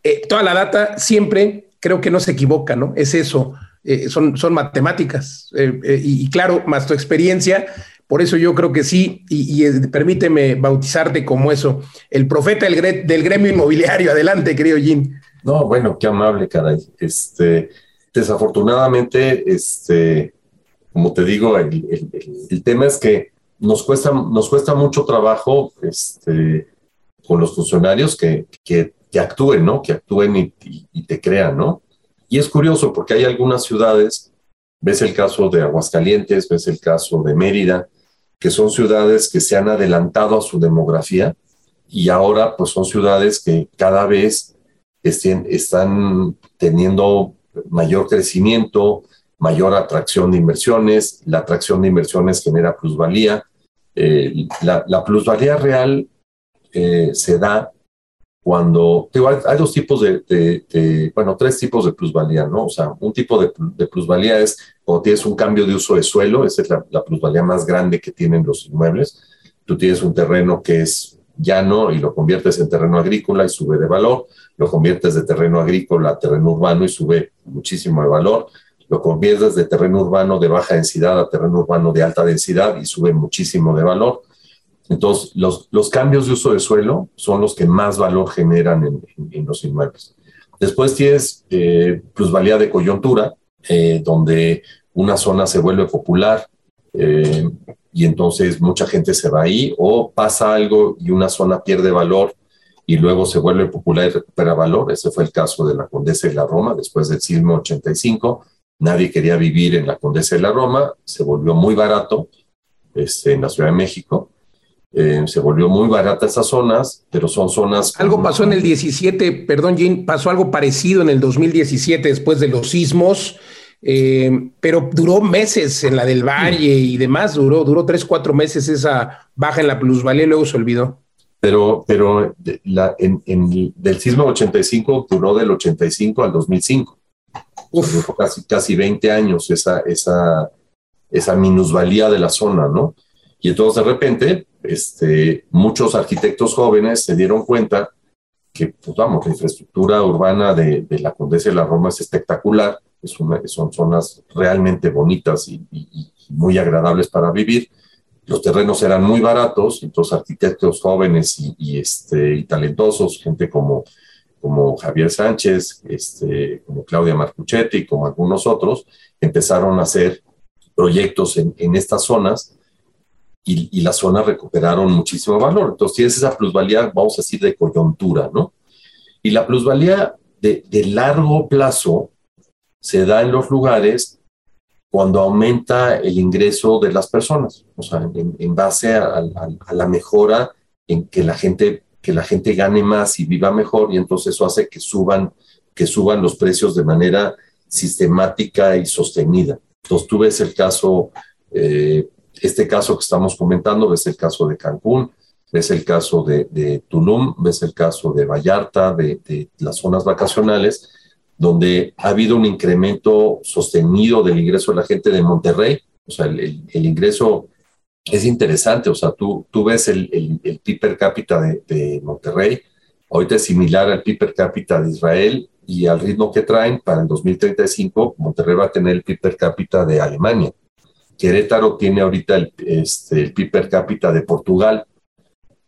Eh, toda la data siempre creo que no se equivoca, ¿no? Es eso, eh, son, son matemáticas. Eh, y, claro, más tu experiencia, por eso yo creo que sí, y, permíteme bautizarte como eso, el profeta del, del, gremio inmobiliario. *laughs* Adelante, querido Jim.
No, bueno, qué amable, caray. Este, desafortunadamente, este, como te digo, el, tema es que nos cuesta, nos cuesta mucho trabajo este, con los funcionarios que, actúen, ¿no? Que actúen y, te crean, ¿no? Y es curioso porque hay algunas ciudades, ves el caso de Aguascalientes, ves el caso de Mérida, que son ciudades que se han adelantado a su demografía y ahora pues son ciudades que cada vez están teniendo mayor crecimiento, mayor atracción de inversiones, la atracción de inversiones genera plusvalía. Eh, la, plusvalía real eh, se da cuando, hay, dos tipos de, bueno, tres tipos de plusvalía, ¿no? O sea, un tipo de, plusvalía es cuando tienes un cambio de uso de suelo, esa es la, plusvalía más grande que tienen los inmuebles. Tú tienes un terreno que es llano y lo conviertes en terreno agrícola y sube de valor, lo conviertes de terreno agrícola a terreno urbano y sube muchísimo de valor, lo conviertes de terreno urbano de baja densidad a terreno urbano de alta densidad y sube muchísimo de valor entonces, los, los, cambios de uso de suelo son los que más valor generan en, los inmuebles. Después tienes eh, plusvalía de coyuntura, eh, donde una zona se vuelve popular eh, y entonces mucha gente se va ahí, o pasa algo y una zona pierde valor y luego se vuelve popular y recupera valor. Ese fue el caso de la Condesa de la Roma después del sismo 85. Nadie quería vivir en la Condesa de la Roma, se volvió muy barato este, en la Ciudad de México eh, se volvió muy barata esas zonas, pero son zonas...
Algo pasó en el 17, perdón, Jim, pasó algo parecido en el 2017 después de los sismos, eh, pero duró meses en la del Valle y demás, duró, duró tres, cuatro meses esa baja en la plusvalía y luego se olvidó.
Pero, pero la, en, del sismo 85 duró del 85 al 2005. Uf. casi, casi 20 años esa, esa, esa minusvalía de la zona, ¿no? Y entonces de repente este, muchos arquitectos jóvenes se dieron cuenta que, pues vamos, la infraestructura urbana de, la Condesa de la Roma es espectacular, es una, son zonas realmente bonitas y, muy agradables para vivir. Los terrenos eran muy baratos, entonces arquitectos jóvenes y, este, y talentosos, gente como, como Javier Sánchez, este, como Claudia Marcuchetti, como algunos otros, empezaron a hacer proyectos en, en estas zonas y, las zonas recuperaron muchísimo valor. Entonces tienes esa plusvalía, vamos a decir, de coyuntura, ¿no? Y la plusvalía de, largo plazo se da en los lugares cuando aumenta el ingreso de las personas, o sea, en, base a, la mejora en que la gente que la gente gane más y viva mejor y entonces eso hace que suban que suban los precios de manera sistemática y sostenida. Entonces tú ves el caso eh, este caso que estamos comentando, ves el caso de Cancún, ves el caso de, Tulum, ves el caso de Vallarta, de, las zonas vacacionales, donde ha habido un incremento sostenido del ingreso de la gente de Monterrey. O sea, el, ingreso es interesante. O sea, tú, tú ves el, el, PIB per cápita de, Monterrey, ahorita es similar al PIB per cápita de Israel y al ritmo que traen para el 2035, Monterrey va a tener el PIB per cápita de Alemania. Querétaro tiene ahorita el, este, el PIB per cápita de Portugal.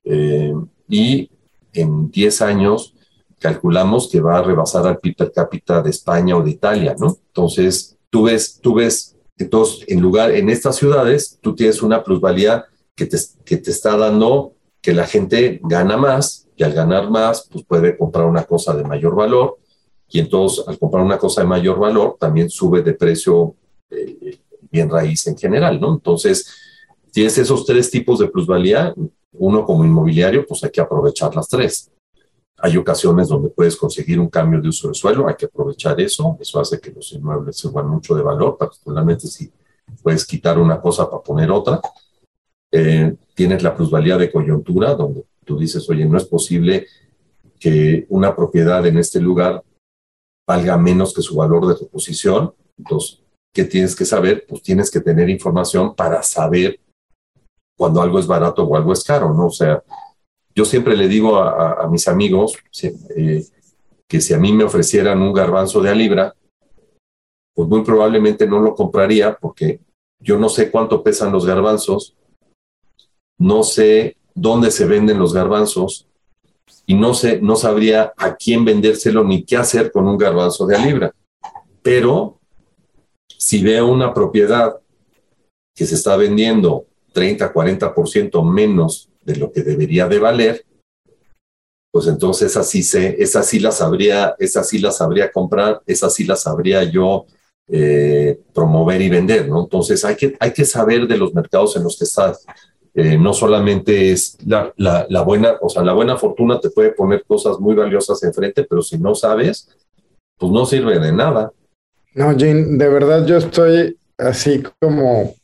Eh, y en 10 años calculamos que va a rebasar al PIB per cápita de España o de Italia, ¿no? Entonces, tú ves, tú ves todos, en lugar, en estas ciudades, tú tienes una plusvalía que te, que te está dando que la gente gana más y al ganar más, pues puede comprar una cosa de mayor valor y entonces al comprar una cosa de mayor valor también sube de precio eh, bien raíz en general, ¿no? Entonces, tienes esos tres tipos de plusvalía, uno como inmobiliario, pues hay que aprovechar las tres. Hay ocasiones donde puedes conseguir un cambio de uso de suelo, hay que aprovechar eso, eso hace que los inmuebles suban mucho de valor, particularmente si puedes quitar una cosa para poner otra. Eh, tienes la plusvalía de coyuntura, donde tú dices, oye, no es posible que una propiedad en este lugar valga menos que su valor de reposición. Entonces, ¿qué tienes que saber? Pues tienes que tener información para saber cuando algo es barato o algo es caro, ¿no? O sea, yo siempre le digo a, mis amigos eh, que si a mí me ofrecieran un garbanzo de a libra, pues muy probablemente no lo compraría porque yo no sé cuánto pesan los garbanzos, no sé dónde se venden los garbanzos y no sé, no sabría a quién vendérselo ni qué hacer con un garbanzo de a libra. Pero si veo una propiedad que se está vendiendo 30, 40% menos de lo que debería de valer, pues entonces así se, esa sí la sabría, esa sí la sabría comprar, esa sí la sabría yo eh, promover y vender, ¿no? Entonces hay que, hay que saber de los mercados en los que estás. Eh, no solamente es la, la, la, buena, o sea, la buena fortuna te puede poner cosas muy valiosas enfrente, pero si no sabes, pues no sirve de nada.
No, Jane, de verdad yo estoy así como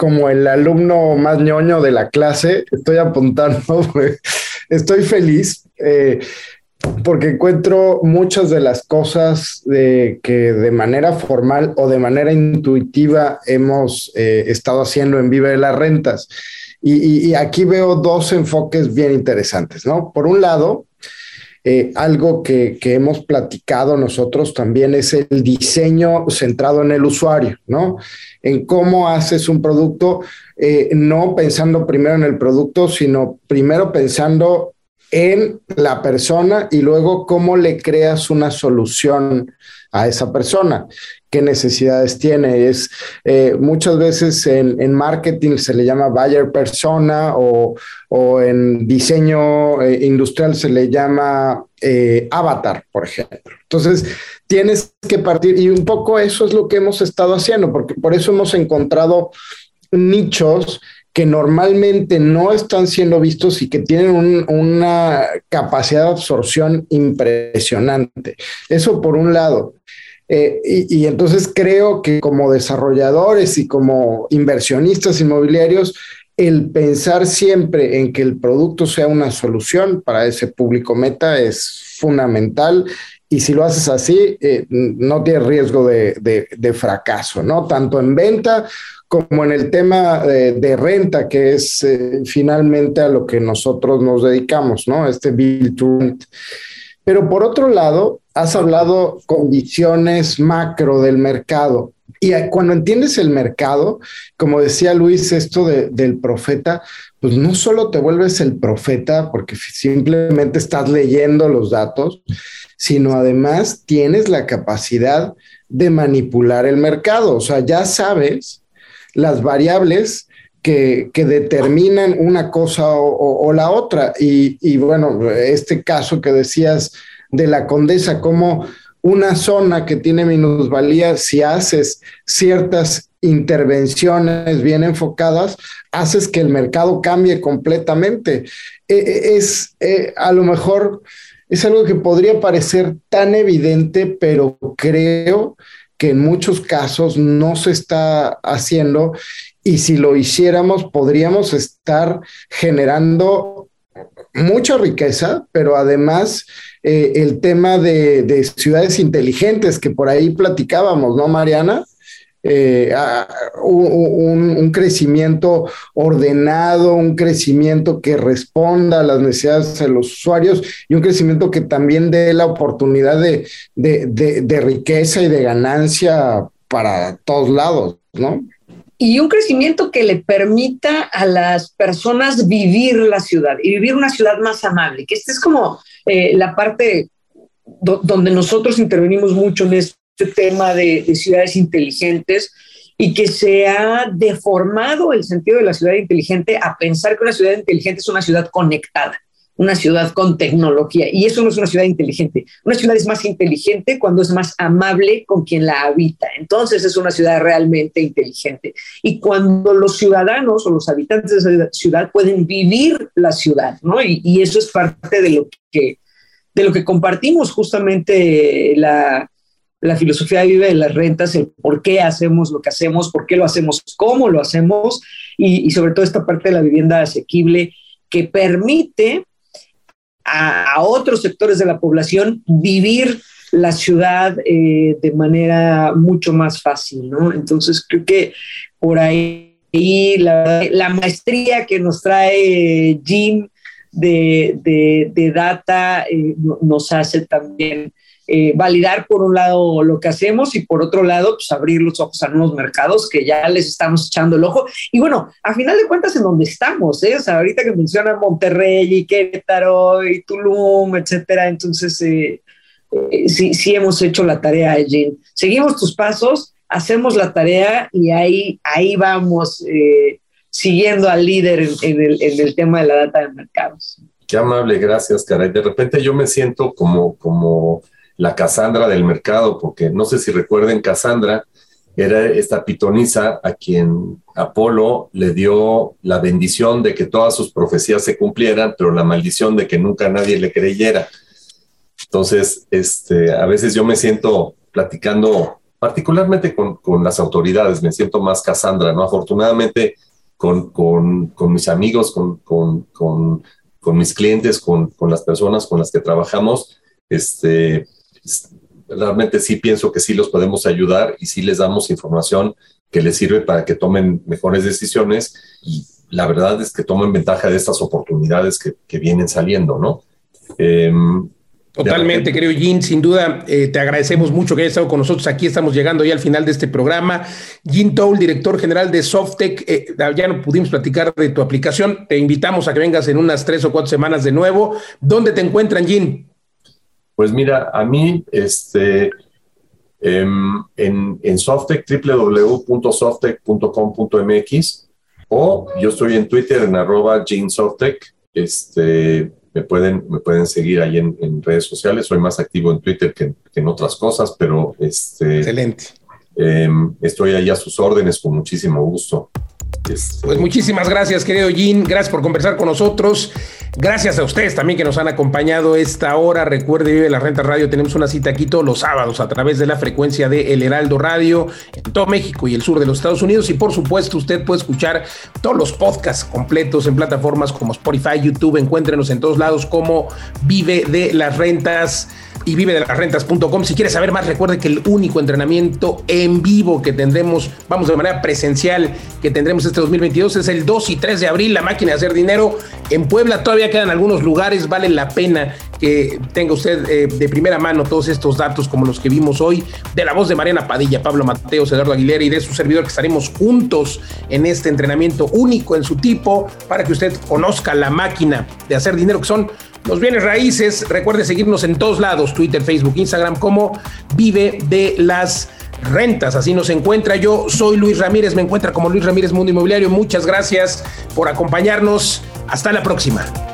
como el alumno más ñoño de la clase, estoy apuntando, *laughs* estoy feliz eh, porque encuentro muchas de las cosas que de manera formal o de manera intuitiva hemos eh, estado haciendo en Vive de las Rentas. Y, y, aquí veo dos enfoques bien interesantes, ¿no? Por un lado, eh, algo que, hemos platicado nosotros también es el diseño centrado en el usuario, ¿no? En cómo haces un producto, eh, no pensando primero en el producto, sino primero pensando en la persona y luego cómo le creas una solución a esa persona qué necesidades tiene. Es eh, muchas veces en, marketing se le llama buyer persona o, en diseño eh, industrial se le llama eh, avatar, por ejemplo. Entonces, tienes que partir y un poco eso es lo que hemos estado haciendo, porque por eso hemos encontrado nichos que normalmente no están siendo vistos y que tienen una capacidad de absorción impresionante. Eso por un lado. Eh, y, entonces creo que como desarrolladores y como inversionistas inmobiliarios, el pensar siempre en que el producto sea una solución para ese público meta es fundamental. Y si lo haces así, eh, no tienes riesgo de, fracaso, ¿no? Tanto en venta como en el tema de, renta, que es eh, finalmente a lo que nosotros nos dedicamos, ¿no? Este build to rent. Pero por otro lado, has hablado condiciones macro del mercado. Y cuando entiendes el mercado, como decía Luis, esto del profeta, pues no solo te vuelves el profeta porque simplemente estás leyendo los datos, sino además tienes la capacidad de manipular el mercado. O sea, ya sabes las variables que, determinan una cosa o, la otra. Y, y, bueno, este caso que decías de la condesa, como una zona que tiene minusvalía, si haces ciertas intervenciones bien enfocadas, haces que el mercado cambie completamente. E, e, es eh, a lo mejor es algo que podría parecer tan evidente, pero creo que en muchos casos no se está haciendo y si lo hiciéramos podríamos estar generando mucha riqueza, pero además eh, el tema de, ciudades inteligentes que por ahí platicábamos, ¿no, Mariana? Eh, un, crecimiento ordenado, un crecimiento que responda a las necesidades de los usuarios y un crecimiento que también dé la oportunidad de, riqueza y de ganancia para todos lados, ¿no?
y un crecimiento que le permita a las personas vivir la ciudad y vivir una ciudad más amable, que esta es como eh, la parte donde nosotros intervenimos mucho en este tema de, de ciudades inteligentes y que se ha deformado el sentido de la ciudad inteligente a pensar que una ciudad inteligente es una ciudad conectada una ciudad con tecnología. Y eso no es una ciudad inteligente. Una ciudad es más inteligente cuando es más amable con quien la habita. Entonces es una ciudad realmente inteligente. Y cuando los ciudadanos o los habitantes de esa ciudad pueden vivir la ciudad, ¿no? Y, eso es parte de lo que, de lo que compartimos justamente la, la filosofía vive de las rentas, el por qué hacemos lo que hacemos, por qué lo hacemos, cómo lo hacemos y sobre todo esta parte de la vivienda asequible que permite a, otros sectores de la población vivir la ciudad eh, de manera mucho más fácil, ¿no? Entonces creo que por ahí la, maestría que nos trae Jim de, data eh, nos hace también eh, validar por un lado lo que hacemos y por otro lado, pues abrir los ojos a nuevos mercados que ya les estamos echando el ojo. Y bueno, a final de cuentas, en donde estamos, ¿eh? O sea, ahorita que mencionan Monterrey y Querétaro y Tulum, etcétera, entonces eh, eh, sí, sí hemos hecho la tarea, Jean. Seguimos tus pasos, hacemos la tarea y ahí, ahí vamos siguiendo al líder en, el, en el tema de la data de mercados.
Qué amable, gracias, caray. De repente yo me siento como, como la Casandra del mercado, porque no sé si recuerden, Casandra era esta pitonisa a quien Apolo le dio la bendición de que todas sus profecías se cumplieran, pero la maldición de que nunca nadie le creyera. Entonces, este, a veces yo me siento platicando, particularmente con, las autoridades, me siento más Casandra, ¿no? Afortunadamente, con, mis amigos, con, con mis clientes, con, las personas con las que trabajamos, este, realmente sí pienso que sí los podemos ayudar y sí les damos información que les sirve para que tomen mejores decisiones y la verdad es que tomen ventaja de estas oportunidades que, vienen saliendo, ¿no?
Em, Totalmente, querido Jin, sin duda eh, te agradecemos mucho que hayas estado con nosotros. Aquí estamos llegando ya al final de este programa. Jin Toul, director general de Softec, eh, ya no pudimos platicar de tu aplicación. Te invitamos a que vengas en unas tres o cuatro semanas de nuevo. ¿Dónde te encuentran, Jin?
Pues mira, a mí, este, em, en, en Softec, www.softec.com.mx o yo estoy en Twitter en arroba GeneSoftec. Este, me pueden, me pueden seguir ahí en, redes sociales. Soy más activo en Twitter que, en otras cosas, pero este,
excelente.
Em, estoy ahí a sus órdenes con muchísimo gusto.
Este, pues muchísimas gracias, querido Jean. Gracias por conversar con nosotros. Gracias a ustedes también que nos han acompañado esta hora. Recuerde, Vive la Renta Radio. Tenemos una cita aquí todos los sábados a través de la frecuencia de El Heraldo Radio en todo México y el sur de los Estados Unidos. Y por supuesto, usted puede escuchar todos los podcasts completos en plataformas como Spotify, YouTube. Encuéntrenos en todos lados como Vive de las Rentas y vive de las rentas.com. Si quieres saber más, recuerde que el único entrenamiento en vivo que tendremos, vamos de manera presencial, que tendremos este 2022 es el 2 y 3 de abril, la máquina de hacer dinero en Puebla. Todavía quedan algunos lugares, vale la pena que tenga usted eh, de primera mano todos estos datos como los que vimos hoy, de la voz de Mariana Padilla, Pablo Mateos, Eduardo Aguilera y de su servidor que estaremos juntos en este entrenamiento único en su tipo para que usted conozca la máquina de hacer dinero que son los bienes raíces. Recuerde seguirnos en todos lados, Twitter, Facebook, Instagram, como Vive de las Rentas. Así nos encuentra. Yo soy Luis Ramírez, me encuentra como Luis Ramírez Mundo Inmobiliario. Muchas gracias por acompañarnos. Hasta la próxima.